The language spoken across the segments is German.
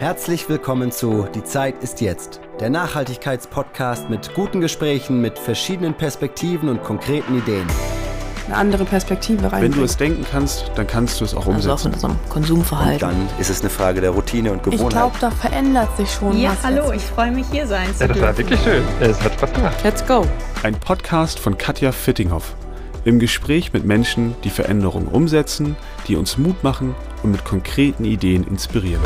Herzlich willkommen zu Die Zeit ist jetzt, der Nachhaltigkeitspodcast mit guten Gesprächen, mit verschiedenen Perspektiven und konkreten Ideen. Eine andere Perspektive rein. Wenn du es denken kannst, dann kannst du es auch umsetzen. Also auch in unserem Konsumverhalten. Und dann ist es eine Frage der Routine und Gewohnheit. Ich glaube, da verändert sich schon ja, was. hallo, jetzt. ich freue mich hier sein zu Ja, das war wirklich schön. Es hat Spaß gemacht. Let's go. Ein Podcast von Katja Fittinghoff. Im Gespräch mit Menschen, die Veränderungen umsetzen, die uns Mut machen und mit konkreten Ideen inspirieren.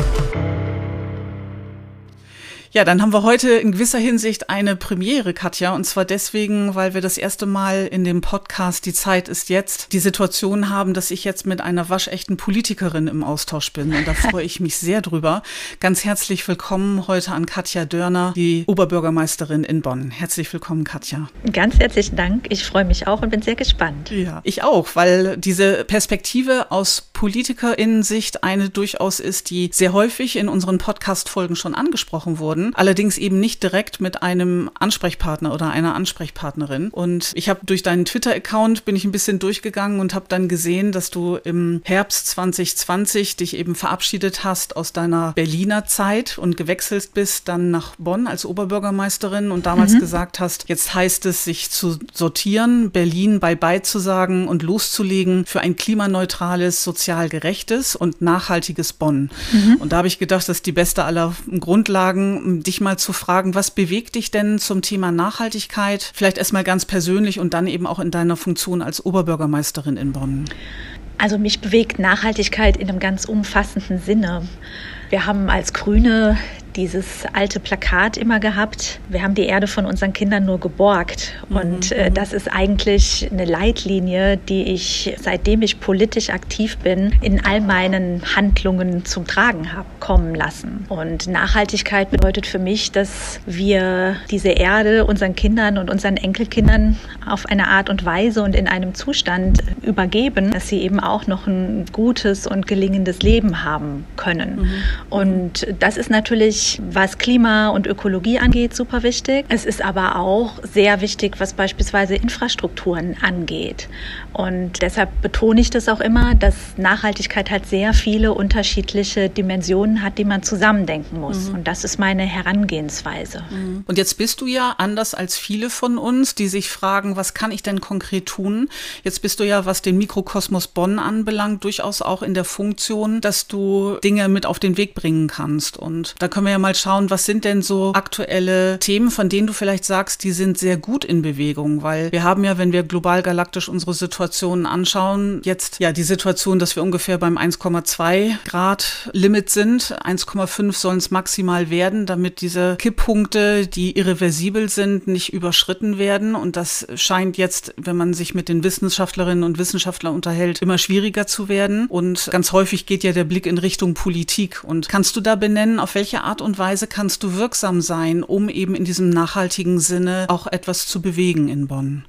Ja, dann haben wir heute in gewisser Hinsicht eine Premiere, Katja. Und zwar deswegen, weil wir das erste Mal in dem Podcast Die Zeit ist jetzt die Situation haben, dass ich jetzt mit einer waschechten Politikerin im Austausch bin. Und da freue ich mich sehr drüber. Ganz herzlich willkommen heute an Katja Dörner, die Oberbürgermeisterin in Bonn. Herzlich willkommen, Katja. Ganz herzlichen Dank. Ich freue mich auch und bin sehr gespannt. Ja, ich auch, weil diese Perspektive aus PolitikerInnen-Sicht eine durchaus ist, die sehr häufig in unseren Podcast-Folgen schon angesprochen wurden, allerdings eben nicht direkt mit einem Ansprechpartner oder einer Ansprechpartnerin. Und ich habe durch deinen Twitter-Account bin ich ein bisschen durchgegangen und habe dann gesehen, dass du im Herbst 2020 dich eben verabschiedet hast aus deiner Berliner Zeit und gewechselt bist dann nach Bonn als Oberbürgermeisterin und damals gesagt hast, jetzt heißt es, sich zu sortieren, Berlin bye-bye zu sagen und loszulegen für ein klimaneutrales, sozial gerechtes und nachhaltiges Bonn. Und da habe ich gedacht, das ist die beste aller Grundlagen, um dich mal zu fragen, was bewegt dich denn zum Thema Nachhaltigkeit? Vielleicht erstmal ganz persönlich und dann eben auch in deiner Funktion als Oberbürgermeisterin in Bonn. Also mich bewegt Nachhaltigkeit in einem ganz umfassenden Sinne. Wir haben als Grüne dieses alte Plakat immer gehabt. Wir haben die Erde von unseren Kindern nur geborgt. Und äh, das ist eigentlich eine Leitlinie, die ich, seitdem ich politisch aktiv bin, in all meinen Handlungen zum Tragen habe kommen lassen. Und Nachhaltigkeit bedeutet für mich, dass wir diese Erde unseren Kindern und unseren Enkelkindern auf eine Art und Weise und in einem Zustand übergeben, dass sie eben auch noch ein gutes und gelingendes Leben haben können. Und das ist natürlich, was Klima und Ökologie angeht, super wichtig. Es ist aber auch sehr wichtig, was beispielsweise Infrastrukturen angeht. Und deshalb betone ich das auch immer, dass Nachhaltigkeit halt sehr viele unterschiedliche Dimensionen hat, die man zusammendenken muss. Und das ist meine Herangehensweise. Und jetzt bist du ja anders als viele von uns, die sich fragen, was kann ich denn konkret tun? Jetzt bist du ja, was den Mikrokosmos Bonn anbelangt, durchaus auch in der Funktion, dass du Dinge mit auf den Weg bringen kannst. Und da können wir ja mal schauen, was sind denn so aktuelle Themen, von denen du vielleicht sagst, die sind sehr gut in Bewegung, weil wir haben ja, wenn wir global galaktisch unsere Situationen anschauen, jetzt ja die Situation, dass wir ungefähr beim 1,2 Grad Limit sind. 1,5 sollen es maximal werden, damit diese Kipppunkte, die irreversibel sind, nicht überschritten werden. Und das scheint jetzt, wenn man sich mit den Wissenschaftlerinnen und Wissenschaftlern unterhält, immer schwieriger zu werden. Und ganz häufig geht ja der Blick in Richtung Politik. Und kannst du da benennen, auf welche Art und Weise kannst du wirksam sein, um eben in diesem nachhaltigen Sinne auch etwas zu bewegen in Bonn?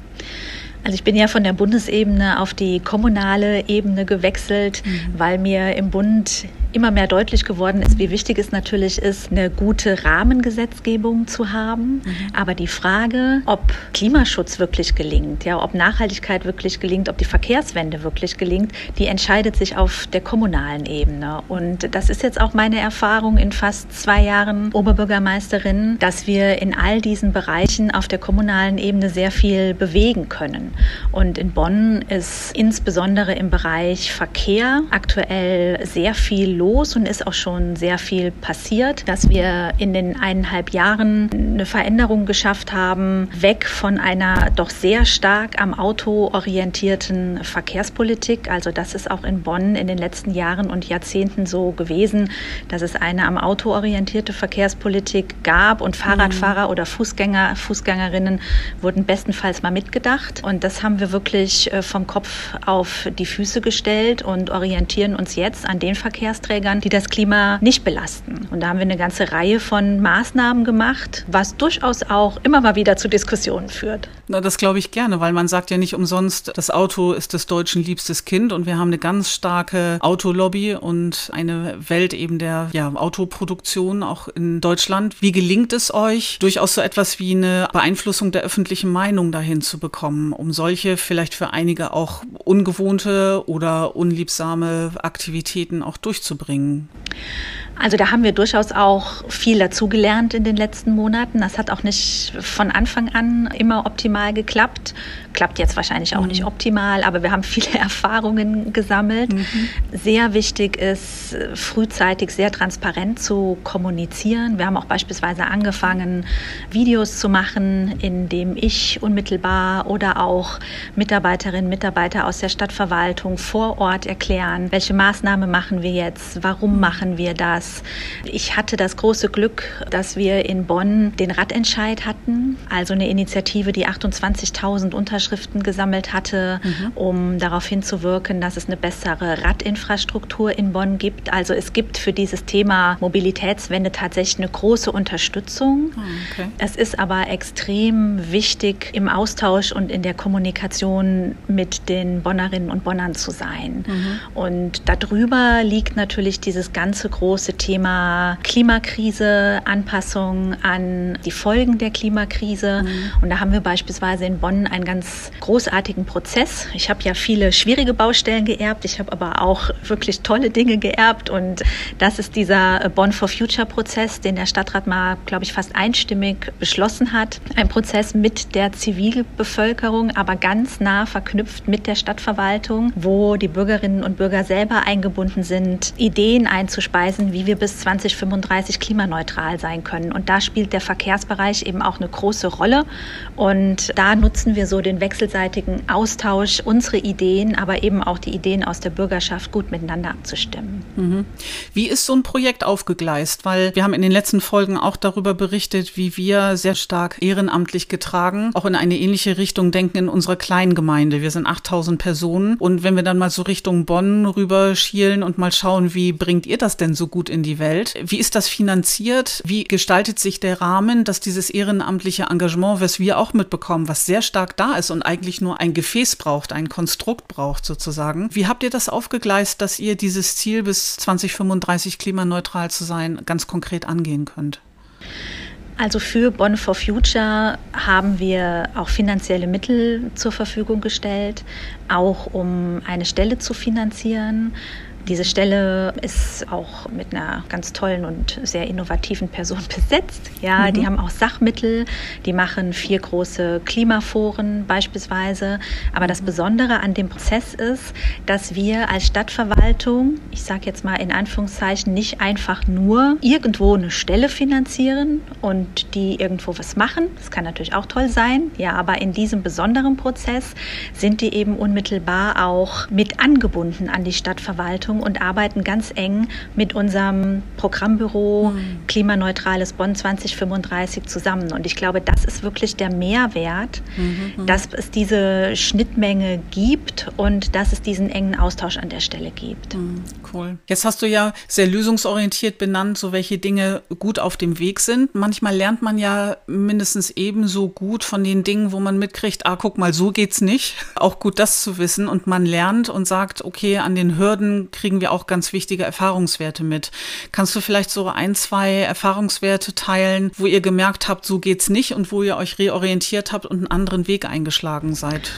Also ich bin ja von der Bundesebene auf die kommunale Ebene gewechselt, weil mir im Bund immer mehr deutlich geworden ist, wie wichtig es natürlich ist, eine gute Rahmengesetzgebung zu haben. Aber die Frage, ob Klimaschutz wirklich gelingt, ja, ob Nachhaltigkeit wirklich gelingt, ob die Verkehrswende wirklich gelingt, die entscheidet sich auf der kommunalen Ebene. Und das ist jetzt auch meine Erfahrung in fast zwei Jahren Oberbürgermeisterin, dass wir in all diesen Bereichen auf der kommunalen Ebene sehr viel bewegen können. Und in Bonn ist insbesondere im Bereich Verkehr aktuell sehr viel los und ist auch schon sehr viel passiert, dass wir in den eineinhalb Jahren eine Veränderung geschafft haben, weg von einer doch sehr stark am Auto orientierten Verkehrspolitik. Also das ist auch in Bonn in den letzten Jahren und Jahrzehnten so gewesen, dass es eine am Auto orientierte Verkehrspolitik gab und Fahrradfahrer oder Fußgänger, Fußgängerinnen wurden bestenfalls mal mitgedacht. Und das haben wir wirklich äh, vom Kopf auf die Füße gestellt und orientieren uns jetzt an den Verkehrsträgern, die das Klima nicht belasten. Und da haben wir eine ganze Reihe von Maßnahmen gemacht, was durchaus auch immer mal wieder zu Diskussionen führt. Na, das glaube ich gerne, weil man sagt ja nicht umsonst, das Auto ist des Deutschen liebstes Kind und wir haben eine ganz starke Autolobby und eine Welt eben der ja, Autoproduktion auch in Deutschland. Wie gelingt es euch, durchaus so etwas wie eine Beeinflussung der öffentlichen Meinung dahin zu bekommen, um solche vielleicht für einige auch ungewohnte oder unliebsame Aktivitäten auch durchzubringen? Also da haben wir durchaus auch viel dazugelernt in den letzten Monaten. Das hat auch nicht von Anfang an immer optimal geklappt. Klappt jetzt wahrscheinlich auch mhm. nicht optimal, aber wir haben viele Erfahrungen gesammelt. Mhm. Sehr wichtig ist, frühzeitig sehr transparent zu kommunizieren. Wir haben auch beispielsweise angefangen, Videos zu machen, in dem ich unmittelbar oder auch Mitarbeiterinnen, Mitarbeiter aus der Stadtverwaltung vor Ort erklären, welche Maßnahme machen wir jetzt, warum machen wir das, Spaß. Ich hatte das große Glück, dass wir in Bonn den Radentscheid hatten, also eine Initiative, die 28.000 Unterschriften gesammelt hatte, mhm. um darauf hinzuwirken, dass es eine bessere Radinfrastruktur in Bonn gibt. Also es gibt für dieses Thema Mobilitätswende tatsächlich eine große Unterstützung. Ah, okay. Es ist aber extrem wichtig, im Austausch und in der Kommunikation mit den Bonnerinnen und Bonnern zu sein. Mhm. Und darüber liegt natürlich dieses ganze große Thema Klimakrise, Anpassung an die Folgen der Klimakrise. Mhm. Und da haben wir beispielsweise in Bonn einen ganz großartigen Prozess. Ich habe ja viele schwierige Baustellen geerbt, ich habe aber auch wirklich tolle Dinge geerbt. Und das ist dieser Bonn for Future Prozess, den der Stadtrat mal, glaube ich, fast einstimmig beschlossen hat. Ein Prozess mit der Zivilbevölkerung, aber ganz nah verknüpft mit der Stadtverwaltung, wo die Bürgerinnen und Bürger selber eingebunden sind, Ideen einzuspeisen, wie wir bis 2035 klimaneutral sein können. Und da spielt der Verkehrsbereich eben auch eine große Rolle. Und da nutzen wir so den wechselseitigen Austausch, unsere Ideen, aber eben auch die Ideen aus der Bürgerschaft gut miteinander abzustimmen. Mhm. Wie ist so ein Projekt aufgegleist? Weil wir haben in den letzten Folgen auch darüber berichtet, wie wir sehr stark ehrenamtlich getragen, auch in eine ähnliche Richtung denken in unserer kleinen Gemeinde. Wir sind 8000 Personen. Und wenn wir dann mal so Richtung Bonn rüberschielen und mal schauen, wie bringt ihr das denn so gut in in die Welt. Wie ist das finanziert? Wie gestaltet sich der Rahmen, dass dieses ehrenamtliche Engagement, was wir auch mitbekommen, was sehr stark da ist und eigentlich nur ein Gefäß braucht, ein Konstrukt braucht sozusagen. Wie habt ihr das aufgegleist, dass ihr dieses Ziel bis 2035 klimaneutral zu sein ganz konkret angehen könnt? Also für Bonn for Future haben wir auch finanzielle Mittel zur Verfügung gestellt, auch um eine Stelle zu finanzieren. Diese Stelle ist auch mit einer ganz tollen und sehr innovativen Person besetzt. Ja, mhm. die haben auch Sachmittel, die machen vier große Klimaforen beispielsweise. Aber das Besondere an dem Prozess ist, dass wir als Stadtverwaltung, ich sage jetzt mal in Anführungszeichen, nicht einfach nur irgendwo eine Stelle finanzieren und die irgendwo was machen. Das kann natürlich auch toll sein. Ja, aber in diesem besonderen Prozess sind die eben unmittelbar auch mit angebunden an die Stadtverwaltung Verantwortung und arbeiten ganz eng mit unserem Programmbüro mhm. Klimaneutrales Bonn 2035 zusammen. Und ich glaube, das ist wirklich der Mehrwert, mhm. mhm. dass es diese Schnittmenge gibt und dass es diesen engen Austausch an der Stelle gibt. Mhm. Cool. Jetzt hast du ja sehr lösungsorientiert benannt, so welche Dinge gut auf dem Weg sind. Manchmal lernt man ja mindestens ebenso gut von den Dingen, wo man mitkriegt, ah, guck mal, so geht's nicht. Auch gut das zu wissen und man lernt und sagt, okay, an den Hürden kriege kriegen wir auch ganz wichtige Erfahrungswerte mit. Kannst du vielleicht so ein, zwei Erfahrungswerte teilen, wo ihr gemerkt habt, so geht's nicht und wo ihr euch reorientiert habt und einen anderen Weg eingeschlagen seid?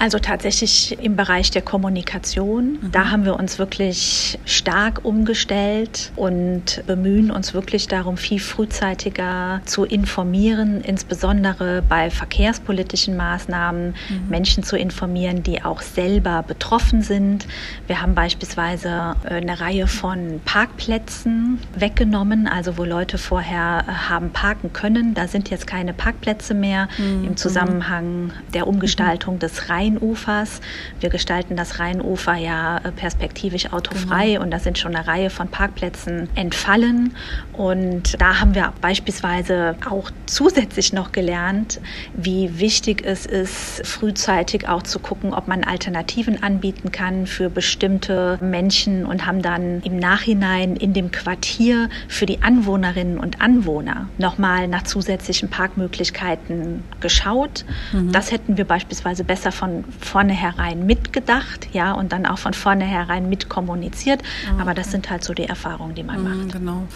Also tatsächlich im Bereich der Kommunikation. Mhm. Da haben wir uns wirklich stark umgestellt und bemühen uns wirklich darum, viel frühzeitiger zu informieren, insbesondere bei verkehrspolitischen Maßnahmen, mhm. Menschen zu informieren, die auch selber betroffen sind. Wir haben beispielsweise äh, eine Reihe von Parkplätzen weggenommen, also wo Leute vorher äh, haben parken können. Da sind jetzt keine Parkplätze mehr mhm. im Zusammenhang der Umgestaltung des Rhein Rheinufers. Wir gestalten das Rheinufer ja äh, perspektivisch autofrei genau. und da sind schon eine Reihe von Parkplätzen entfallen. Und da haben wir beispielsweise auch zusätzlich noch gelernt, wie wichtig es ist, frühzeitig auch zu gucken, ob man Alternativen anbieten kann für bestimmte Menschen und haben dann im Nachhinein in dem Quartier für die Anwohnerinnen und Anwohner nochmal nach zusätzlichen Parkmöglichkeiten geschaut. Mhm. Das hätten wir beispielsweise besser von von vornherein mitgedacht, ja, und dann auch von vornherein mitkommuniziert. Oh, Aber das sind halt so die Erfahrungen, die man mhm, macht. Genau.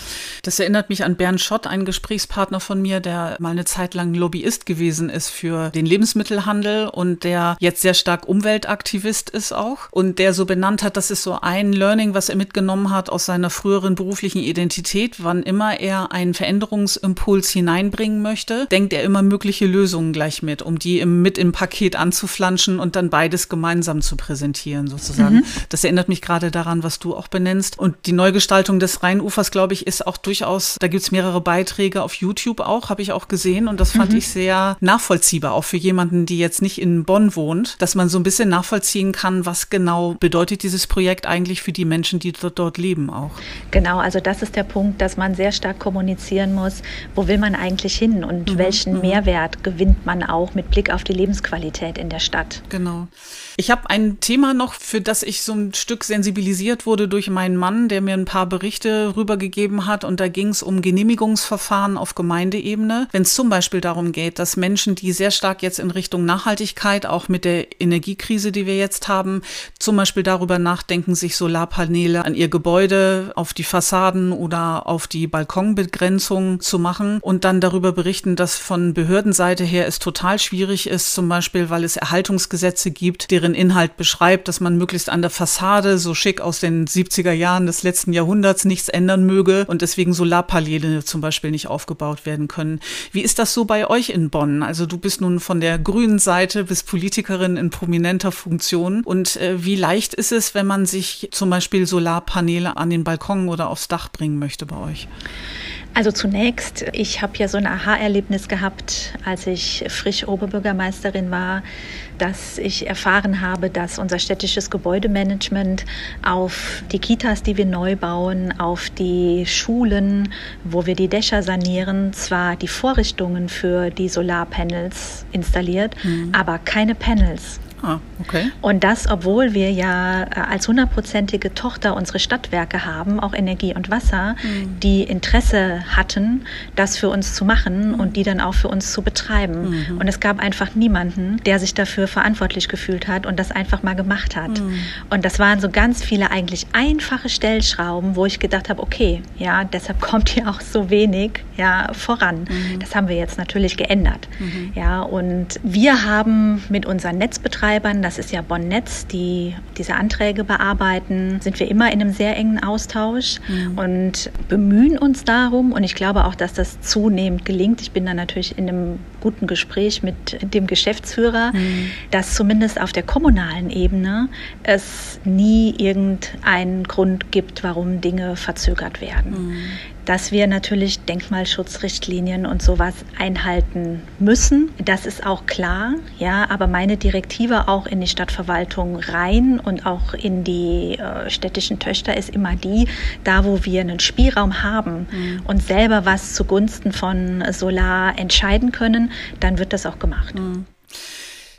Das erinnert mich an Bernd Schott, einen Gesprächspartner von mir, der mal eine Zeit lang Lobbyist gewesen ist für den Lebensmittelhandel und der jetzt sehr stark Umweltaktivist ist auch und der so benannt hat, das ist so ein Learning, was er mitgenommen hat aus seiner früheren beruflichen Identität. Wann immer er einen Veränderungsimpuls hineinbringen möchte, denkt er immer mögliche Lösungen gleich mit, um die im, mit im Paket anzuflanschen und dann beides gemeinsam zu präsentieren sozusagen. Mhm. Das erinnert mich gerade daran, was du auch benennst. Und die Neugestaltung des Rheinufers, glaube ich, ist auch durchaus, da gibt es mehrere Beiträge auf YouTube auch, habe ich auch gesehen und das fand mhm. ich sehr nachvollziehbar, auch für jemanden, die jetzt nicht in Bonn wohnt, dass man so ein bisschen nachvollziehen kann, was genau bedeutet dieses Projekt eigentlich für die Menschen, die dort, dort leben auch. Genau, also das ist der Punkt, dass man sehr stark kommunizieren muss, wo will man eigentlich hin und mhm. welchen mhm. Mehrwert gewinnt man auch mit Blick auf die Lebensqualität in der Stadt. Genau. Ich habe ein Thema noch, für das ich so ein Stück sensibilisiert wurde durch meinen Mann, der mir ein paar Berichte rübergegeben hat. Und da ging es um Genehmigungsverfahren auf Gemeindeebene. Wenn es zum Beispiel darum geht, dass Menschen, die sehr stark jetzt in Richtung Nachhaltigkeit, auch mit der Energiekrise, die wir jetzt haben, zum Beispiel darüber nachdenken, sich Solarpaneele an ihr Gebäude, auf die Fassaden oder auf die Balkonbegrenzung zu machen und dann darüber berichten, dass von Behördenseite her es total schwierig ist, zum Beispiel, weil es Erhaltungsgesetze gibt, deren deren Inhalt beschreibt, dass man möglichst an der Fassade so schick aus den 70er Jahren des letzten Jahrhunderts nichts ändern möge und deswegen Solarpaneele zum Beispiel nicht aufgebaut werden können. Wie ist das so bei euch in Bonn? Also du bist nun von der grünen Seite bis Politikerin in prominenter Funktion und äh, wie leicht ist es, wenn man sich zum Beispiel Solarpaneele an den Balkon oder aufs Dach bringen möchte bei euch? Also zunächst, ich habe ja so ein Aha-Erlebnis gehabt, als ich frisch Oberbürgermeisterin war, dass ich erfahren habe, dass unser städtisches Gebäudemanagement auf die Kitas, die wir neu bauen, auf die Schulen, wo wir die Dächer sanieren, zwar die Vorrichtungen für die Solarpanels installiert, mhm. aber keine Panels. Ah, okay. Und das, obwohl wir ja äh, als hundertprozentige Tochter unsere Stadtwerke haben, auch Energie und Wasser, mhm. die Interesse hatten, das für uns zu machen mhm. und die dann auch für uns zu betreiben. Mhm. Und es gab einfach niemanden, der sich dafür verantwortlich gefühlt hat und das einfach mal gemacht hat. Mhm. Und das waren so ganz viele eigentlich einfache Stellschrauben, wo ich gedacht habe, okay, ja, deshalb kommt hier auch so wenig ja, voran. Mhm. Das haben wir jetzt natürlich geändert. Mhm. Ja, und wir haben mit unseren Netzbetreibern Netzbetreibern, das ist ja Bonn-Netz, die diese Anträge bearbeiten, sind wir immer in einem sehr engen Austausch mhm. und bemühen uns darum. Und ich glaube auch, dass das zunehmend gelingt. Ich bin da natürlich in einem guten Gespräch mit dem Geschäftsführer, mhm. dass zumindest auf der kommunalen Ebene es nie irgendeinen Grund gibt, warum Dinge verzögert werden. Mhm dass wir natürlich Denkmalschutzrichtlinien und sowas einhalten müssen. Das ist auch klar, ja, aber meine Direktive auch in die Stadtverwaltung rein und auch in die äh, städtischen Töchter ist immer die, da wo wir einen Spielraum haben mhm. und selber was zugunsten von Solar entscheiden können, dann wird das auch gemacht. Mhm.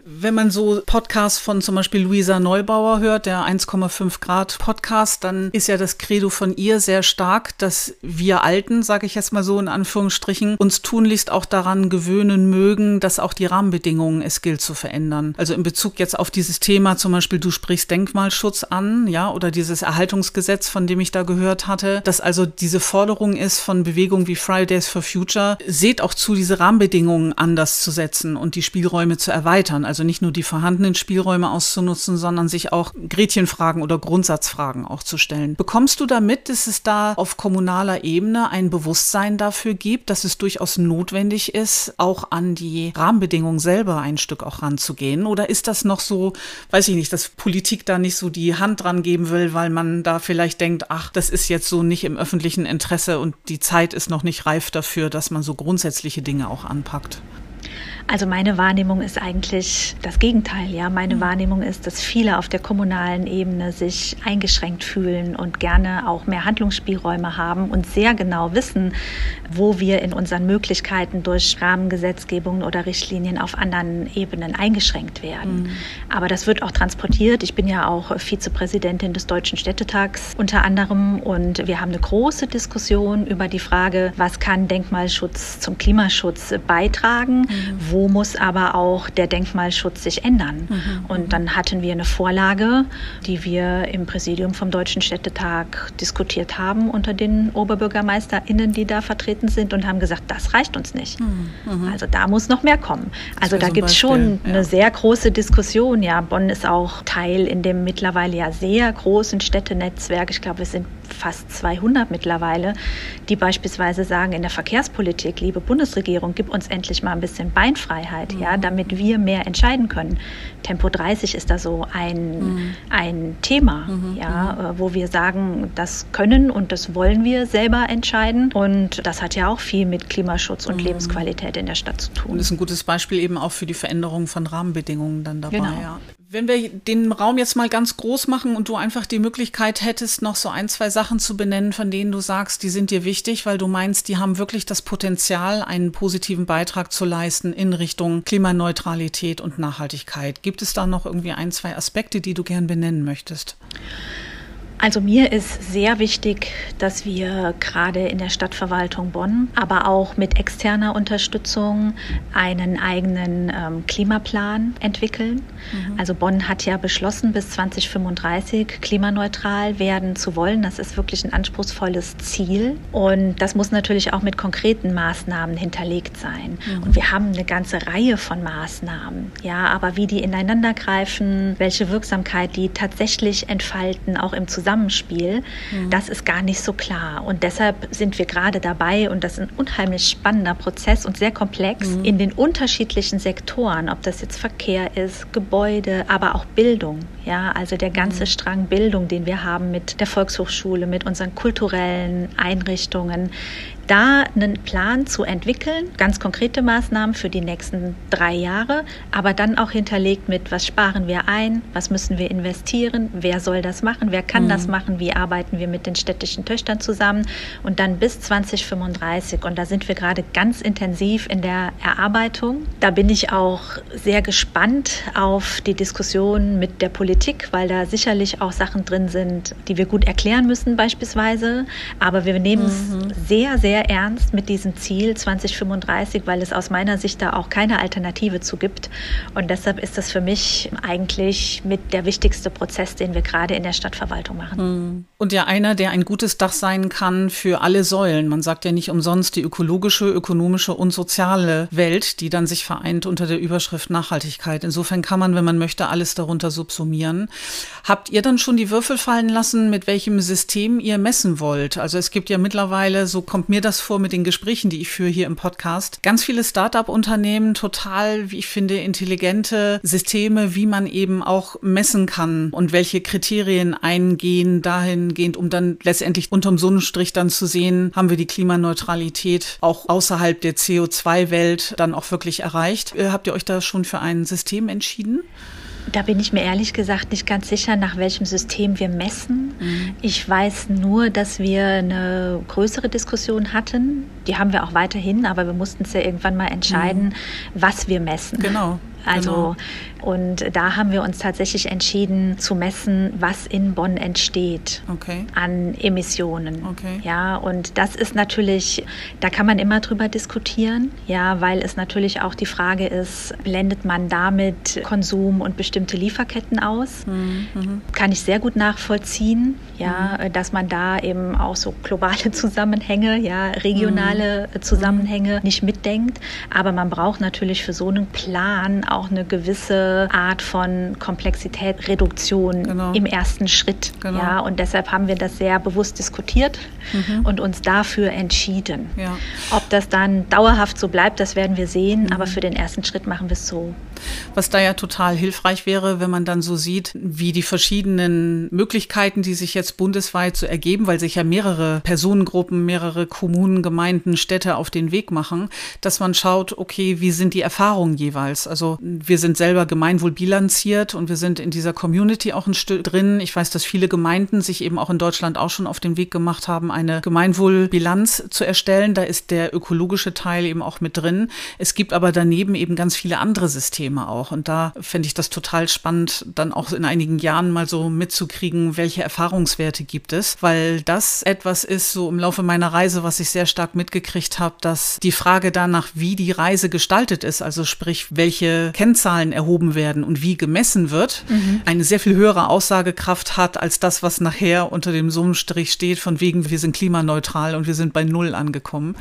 Wenn man so Podcasts von zum Beispiel Luisa Neubauer hört, der 1,5 Grad Podcast, dann ist ja das Credo von ihr sehr stark, dass wir Alten, sage ich jetzt mal so in Anführungsstrichen, uns tunlichst auch daran gewöhnen mögen, dass auch die Rahmenbedingungen es gilt zu verändern. Also in Bezug jetzt auf dieses Thema, zum Beispiel du sprichst Denkmalschutz an, ja, oder dieses Erhaltungsgesetz, von dem ich da gehört hatte, dass also diese Forderung ist von Bewegungen wie Fridays for Future, seht auch zu, diese Rahmenbedingungen anders zu setzen und die Spielräume zu erweitern. Also also nicht nur die vorhandenen Spielräume auszunutzen, sondern sich auch Gretchenfragen oder Grundsatzfragen auch zu stellen. Bekommst du damit, dass es da auf kommunaler Ebene ein Bewusstsein dafür gibt, dass es durchaus notwendig ist, auch an die Rahmenbedingungen selber ein Stück auch ranzugehen? Oder ist das noch so, weiß ich nicht, dass Politik da nicht so die Hand dran geben will, weil man da vielleicht denkt, ach, das ist jetzt so nicht im öffentlichen Interesse und die Zeit ist noch nicht reif dafür, dass man so grundsätzliche Dinge auch anpackt? Also meine Wahrnehmung ist eigentlich das Gegenteil. Ja, meine mhm. Wahrnehmung ist, dass viele auf der kommunalen Ebene sich eingeschränkt fühlen und gerne auch mehr Handlungsspielräume haben und sehr genau wissen, wo wir in unseren Möglichkeiten durch Rahmengesetzgebungen oder Richtlinien auf anderen Ebenen eingeschränkt werden. Mhm. Aber das wird auch transportiert. Ich bin ja auch Vizepräsidentin des Deutschen Städtetags unter anderem und wir haben eine große Diskussion über die Frage, was kann Denkmalschutz zum Klimaschutz beitragen? Mhm wo muss aber auch der Denkmalschutz sich ändern. Mhm. Und dann hatten wir eine Vorlage, die wir im Präsidium vom Deutschen Städtetag diskutiert haben unter den OberbürgermeisterInnen, die da vertreten sind und haben gesagt, das reicht uns nicht. Mhm. mhm. Also da muss noch mehr kommen. Also da gibt es schon ja. eine sehr große Diskussion. Ja, Bonn ist auch Teil in dem mittlerweile ja sehr großen Städtenetzwerk. Ich glaube, es sind fast 200 mittlerweile, die beispielsweise sagen, in der Verkehrspolitik, liebe Bundesregierung, gib uns endlich mal ein bisschen Beinfreiheit, mhm. ja, damit wir mehr entscheiden können. Tempo 30 ist da so ein, mhm. ein Thema, mhm. ja, mhm. Äh, wo wir sagen, das können und das wollen wir selber entscheiden. Und das hat ja auch viel mit Klimaschutz und mhm. Lebensqualität in der Stadt zu tun. Und ist ein gutes Beispiel eben auch für die Veränderung von Rahmenbedingungen dann dabei. Genau. Ja. Wenn wir den Raum jetzt mal ganz groß machen und du einfach die Möglichkeit hättest, noch so ein, zwei Sachen zu benennen, von denen du sagst, die sind dir wichtig, weil du meinst, die haben wirklich das Potenzial, einen positiven Beitrag zu leisten in Richtung Klimaneutralität und Nachhaltigkeit. Gibt es da noch irgendwie ein, zwei Aspekte, die du gern benennen möchtest? Also mir ist sehr wichtig, dass wir gerade in der Stadtverwaltung Bonn, aber auch mit externer Unterstützung einen eigenen ähm, Klimaplan entwickeln. Mhm. Also Bonn hat ja beschlossen, bis 2035 klimaneutral werden zu wollen. Das ist wirklich ein anspruchsvolles Ziel und das muss natürlich auch mit konkreten Maßnahmen hinterlegt sein. Mhm. Und wir haben eine ganze Reihe von Maßnahmen, ja, aber wie die ineinandergreifen, welche Wirksamkeit die tatsächlich entfalten, auch im Zusammenhang Zusammenspiel, mhm. das ist gar nicht so klar. Und deshalb sind wir gerade dabei, und das ist ein unheimlich spannender Prozess und sehr komplex, mhm. in den unterschiedlichen Sektoren, ob das jetzt Verkehr ist, Gebäude, aber auch Bildung. Ja, also der ganze mhm. Strang Bildung, den wir haben mit der Volkshochschule, mit unseren kulturellen Einrichtungen, da einen Plan zu entwickeln, ganz konkrete Maßnahmen für die nächsten drei Jahre, aber dann auch hinterlegt mit, was sparen wir ein, was müssen wir investieren, wer soll das machen, wer kann mhm. das machen, wie arbeiten wir mit den städtischen Töchtern zusammen und dann bis 2035. Und da sind wir gerade ganz intensiv in der Erarbeitung. Da bin ich auch sehr gespannt auf die Diskussion mit der Politik, weil da sicherlich auch Sachen drin sind, die wir gut erklären müssen beispielsweise. Aber wir nehmen es mhm. sehr, sehr sehr ernst mit diesem Ziel 2035, weil es aus meiner Sicht da auch keine Alternative zu gibt. Und deshalb ist das für mich eigentlich mit der wichtigste Prozess, den wir gerade in der Stadtverwaltung machen. 嗯。Und ja einer, der ein gutes Dach sein kann für alle Säulen. Man sagt ja nicht umsonst die ökologische, ökonomische und soziale Welt, die dann sich vereint unter der Überschrift Nachhaltigkeit. Insofern kann man, wenn man möchte, alles darunter subsumieren. Habt ihr dann schon die Würfel fallen lassen, mit welchem System ihr messen wollt? Also es gibt ja mittlerweile, so kommt mir das vor mit den Gesprächen, die ich führe hier im Podcast. Ganz viele Start-up-Unternehmen, total, wie ich finde, intelligente Systeme, wie man eben auch messen kann und welche Kriterien eingehen dahingehend, um dann letztendlich unterm Sonnenstrich dann zu sehen, haben wir die Klimaneutralität auch außerhalb der CO2-Welt dann auch wirklich erreicht. Äh, habt ihr euch da schon für ein System entschieden? Da bin ich mir ehrlich gesagt nicht ganz sicher, nach welchem System wir messen. Mhm. Ich weiß nur, dass wir eine größere Diskussion hatten. Die haben wir auch weiterhin, aber wir mussten es ja irgendwann mal entscheiden, mhm. was wir messen. Genau. Also genau. Und da haben wir uns tatsächlich entschieden zu messen, was in Bonn entsteht okay. an Emissionen. Okay. Ja, und das ist natürlich, da kann man immer drüber diskutieren, ja, weil es natürlich auch die Frage ist, blendet man damit Konsum und bestimmte Lieferketten aus? Mhm. mhm. Kann ich sehr gut nachvollziehen, ja, mhm. dass man da eben auch so globale Zusammenhänge, ja, regionale mhm. Zusammenhänge nicht mitdenkt. Aber man braucht natürlich für so einen Plan auch eine gewisse Art von Komplexitätsreduktion genau. im ersten Schritt. Genau. Ja, und deshalb haben wir das sehr bewusst diskutiert mhm. und uns dafür entschieden. Ja. Ob das dann dauerhaft so bleibt, das werden wir sehen, mhm. aber für den ersten Schritt machen wir es so. Was da ja total hilfreich wäre, wenn man dann so sieht, wie die verschiedenen Möglichkeiten, die sich jetzt bundesweit so ergeben, weil sich ja mehrere Personengruppen, mehrere Kommunen, Gemeinden, Städte auf den Weg machen, dass man schaut, okay, wie sind die Erfahrungen jeweils? Also wir sind selber Gemeinwohl bilanziert und wir sind in dieser Community auch ein Stück drin. Ich weiß, dass viele Gemeinden sich eben auch in Deutschland auch schon auf den Weg gemacht haben, eine Gemeinwohlbilanz zu erstellen. Da ist der ökologische Teil eben auch mit drin. Es gibt aber daneben eben ganz viele andere Systeme. Thema auch. Und da fände ich das total spannend, dann auch in einigen Jahren mal so mitzukriegen, welche Erfahrungswerte gibt es, weil das etwas ist, so im Laufe meiner Reise, was ich sehr stark mitgekriegt habe, dass die Frage danach, wie die Reise gestaltet ist, also sprich, welche Kennzahlen erhoben werden und wie gemessen wird, mhm. eine sehr viel höhere Aussagekraft hat als das, was nachher unter dem Summenstrich steht, von wegen, wir sind klimaneutral und wir sind bei Null angekommen.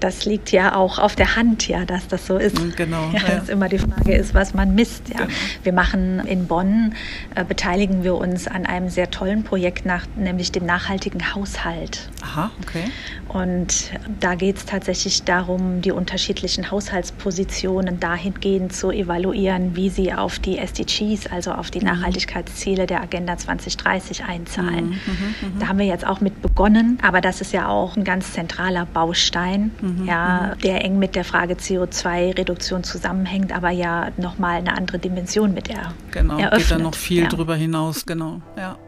Das liegt ja auch auf der Hand, ja, dass das so ist. Genau. Ja, ja. Dass immer die Frage ist, was man misst. Ja. Genau. Wir machen in Bonn, äh, beteiligen wir uns an einem sehr tollen Projekt, nach, nämlich dem nachhaltigen Haushalt. Aha, okay. Und da geht es tatsächlich darum, die unterschiedlichen Haushaltspositionen dahingehend zu evaluieren, wie sie auf die SDGs, also auf die mhm. Nachhaltigkeitsziele der Agenda 2030 einzahlen. Mhm, mh, mh. Da haben wir jetzt auch mit begonnen, aber das ist ja auch ein ganz zentraler Baustein, mhm, ja, mhm. der eng mit der Frage CO2-Reduktion zusammenhängt, aber ja nochmal eine andere Dimension mit der genau, eröffnet. geht da noch viel ja. drüber hinaus, genau, ja.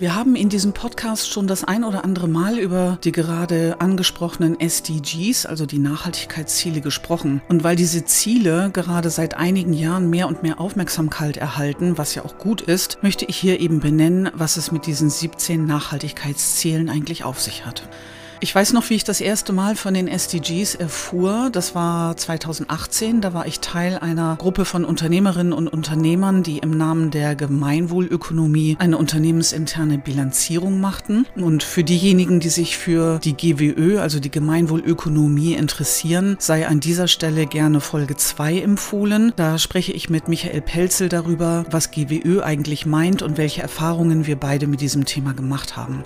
Wir haben in diesem Podcast schon das ein oder andere Mal über die gerade angesprochenen SDGs, also die Nachhaltigkeitsziele, gesprochen. Und weil diese Ziele gerade seit einigen Jahren mehr und mehr Aufmerksamkeit erhalten, was ja auch gut ist, möchte ich hier eben benennen, was es mit diesen 17 Nachhaltigkeitszielen eigentlich auf sich hat. Ich weiß noch, wie ich das erste Mal von den SDGs erfuhr. Das war 2018. Da war ich Teil einer Gruppe von Unternehmerinnen und Unternehmern, die im Namen der Gemeinwohlökonomie eine unternehmensinterne Bilanzierung machten. Und für diejenigen, die sich für die GWÖ, also die Gemeinwohlökonomie, interessieren, sei an dieser Stelle gerne Folge 2 empfohlen. Da spreche ich mit Michael Pelzel darüber, was GWÖ eigentlich meint und welche Erfahrungen wir beide mit diesem Thema gemacht haben.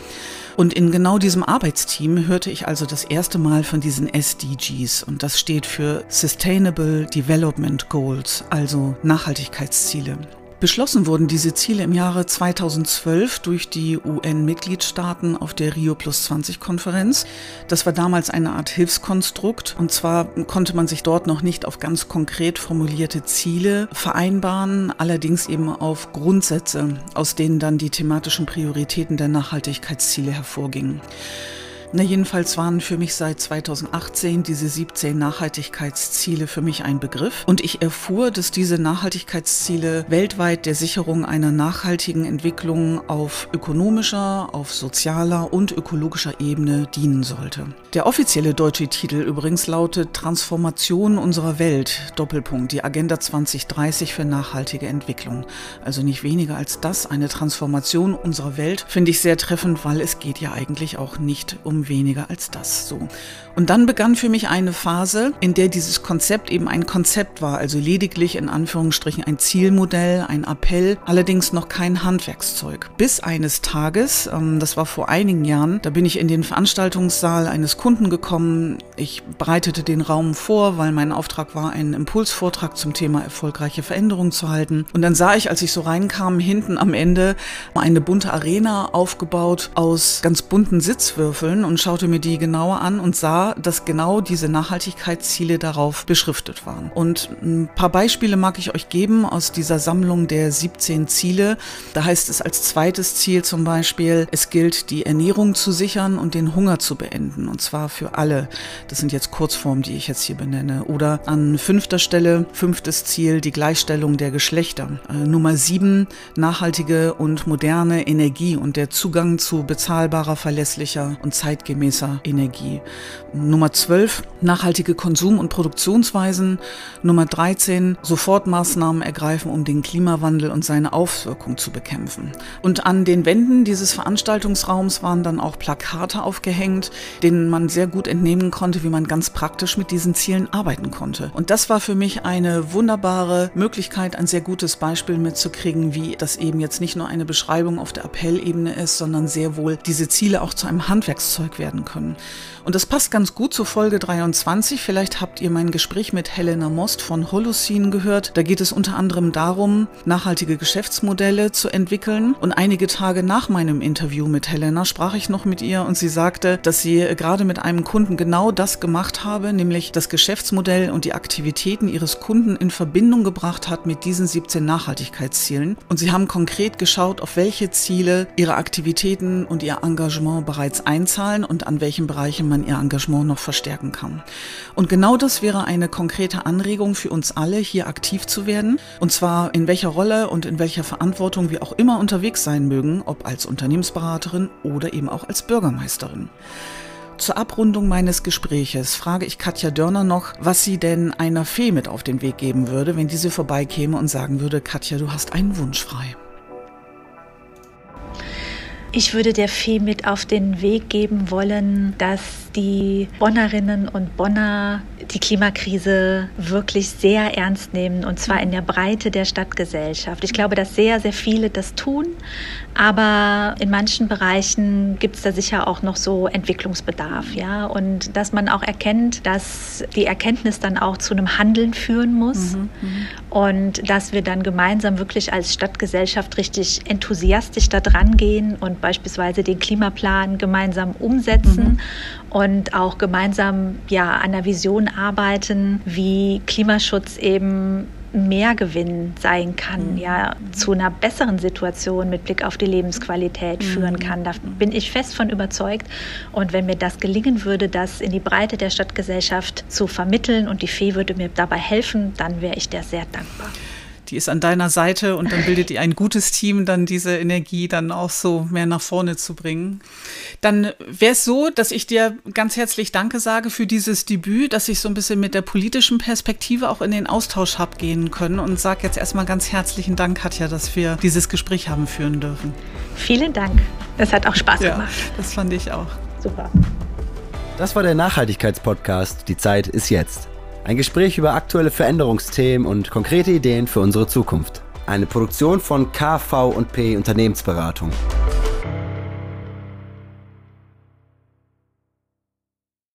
Und in genau diesem Arbeitsteam hörte ich also das erste Mal von diesen SDGs und das steht für Sustainable Development Goals, also Nachhaltigkeitsziele. Beschlossen wurden diese Ziele im Jahre 2012 durch die UN-Mitgliedstaaten auf der Rio Plus 20 Konferenz. Das war damals eine Art Hilfskonstrukt und zwar konnte man sich dort noch nicht auf ganz konkret formulierte Ziele vereinbaren, allerdings eben auf Grundsätze, aus denen dann die thematischen Prioritäten der Nachhaltigkeitsziele hervorgingen. Na, jedenfalls waren für mich seit 2018 diese 17 Nachhaltigkeitsziele für mich ein Begriff. Und ich erfuhr, dass diese Nachhaltigkeitsziele weltweit der Sicherung einer nachhaltigen Entwicklung auf ökonomischer, auf sozialer und ökologischer Ebene dienen sollte. Der offizielle deutsche Titel übrigens lautet Transformation unserer Welt, Doppelpunkt, die Agenda 2030 für nachhaltige Entwicklung. Also nicht weniger als das, eine Transformation unserer Welt, finde ich sehr treffend, weil es geht ja eigentlich auch nicht um weniger als das. So. Und dann begann für mich eine Phase, in der dieses Konzept eben ein Konzept war, also lediglich in Anführungsstrichen ein Zielmodell, ein Appell, allerdings noch kein Handwerkszeug. Bis eines Tages, ähm, das war vor einigen Jahren, da bin ich in den Veranstaltungssaal eines Kunden gekommen. Ich bereitete den Raum vor, weil mein Auftrag war, einen Impulsvortrag zum Thema erfolgreiche Veränderung zu halten. Und dann sah ich, als ich so reinkam, hinten am Ende eine bunte Arena aufgebaut aus ganz bunten Sitzwürfeln und schaute mir die genauer an und sah, dass genau diese Nachhaltigkeitsziele darauf beschriftet waren. Und ein paar Beispiele mag ich euch geben aus dieser Sammlung der 17 Ziele. Da heißt es als zweites Ziel zum Beispiel, es gilt, die Ernährung zu sichern und den Hunger zu beenden. Und zwar für alle. Das sind jetzt Kurzformen, die ich jetzt hier benenne. Oder an fünfter Stelle, fünftes Ziel, die Gleichstellung der Geschlechter. Äh, Nummer sieben, nachhaltige und moderne Energie und der Zugang zu bezahlbarer, verlässlicher und zeitgemäßer zeitgemäßer Energie. Nummer 12, nachhaltige Konsum- und Produktionsweisen. Nummer 13, Sofortmaßnahmen ergreifen, um den Klimawandel und seine Auswirkungen zu bekämpfen. Und an den Wänden dieses Veranstaltungsraums waren dann auch Plakate aufgehängt, denen man sehr gut entnehmen konnte, wie man ganz praktisch mit diesen Zielen arbeiten konnte. Und das war für mich eine wunderbare Möglichkeit, ein sehr gutes Beispiel mitzukriegen, wie das eben jetzt nicht nur eine Beschreibung auf der Appellebene ist, sondern sehr wohl diese Ziele auch zu einem Handwerkszeug werden können. Und das passt ganz gut zu Folge 23. Vielleicht habt ihr mein Gespräch mit Helena Most von Holocene gehört. Da geht es unter anderem darum, nachhaltige Geschäftsmodelle zu entwickeln. Und einige Tage nach meinem Interview mit Helena sprach ich noch mit ihr und sie sagte, dass sie gerade mit einem Kunden genau das gemacht habe, nämlich das Geschäftsmodell und die Aktivitäten ihres Kunden in Verbindung gebracht hat mit diesen 17 Nachhaltigkeitszielen. Und sie haben konkret geschaut, auf welche Ziele ihre Aktivitäten und ihr Engagement bereits einzahlen ausstrahlen und an welchen Bereichen man ihr Engagement noch verstärken kann. Und genau das wäre eine konkrete Anregung für uns alle, hier aktiv zu werden. Und zwar in welcher Rolle und in welcher Verantwortung wir auch immer unterwegs sein mögen, ob als Unternehmensberaterin oder eben auch als Bürgermeisterin. Zur Abrundung meines Gespräches frage ich Katja Dörner noch, was sie denn einer Fee mit auf den Weg geben würde, wenn diese vorbeikäme und sagen würde, Katja, du hast einen Wunsch frei. Ich würde der Fee mit auf den Weg geben wollen, dass die Bonnerinnen und Bonner die Klimakrise wirklich sehr ernst nehmen und zwar in der Breite der Stadtgesellschaft. Ich glaube, dass sehr, sehr viele das tun, aber in manchen Bereichen gibt es da sicher auch noch so Entwicklungsbedarf, ja, und dass man auch erkennt, dass die Erkenntnis dann auch zu einem Handeln führen muss mhm, mhm. und dass wir dann gemeinsam wirklich als Stadtgesellschaft richtig enthusiastisch da dran gehen und beispielsweise den Klimaplan gemeinsam umsetzen mhm. Und auch gemeinsam ja an der Vision arbeiten, wie Klimaschutz eben mehr Gewinn sein kann, mhm. ja, zu einer besseren Situation mit Blick auf die Lebensqualität mhm. führen kann. Da bin ich fest von überzeugt. Und wenn mir das gelingen würde, das in die Breite der Stadtgesellschaft zu vermitteln und die Fee würde mir dabei helfen, dann wäre ich der sehr dankbar die ist an deiner Seite und dann bildet ihr ein gutes Team, dann diese Energie dann auch so mehr nach vorne zu bringen. Dann wäre es so, dass ich dir ganz herzlich Danke sage für dieses Debüt, dass ich so ein bisschen mit der politischen Perspektive auch in den Austausch habe gehen können und sage jetzt erstmal ganz herzlichen Dank, Katja, dass wir dieses Gespräch haben führen dürfen. Vielen Dank. Es hat auch Spaß ja, gemacht. Das fand ich auch. Super. Das war der Nachhaltigkeitspodcast. Die Zeit ist jetzt. Ein Gespräch über aktuelle Veränderungsthemen und konkrete Ideen für unsere Zukunft. Eine Produktion von KV&P Unternehmensberatung.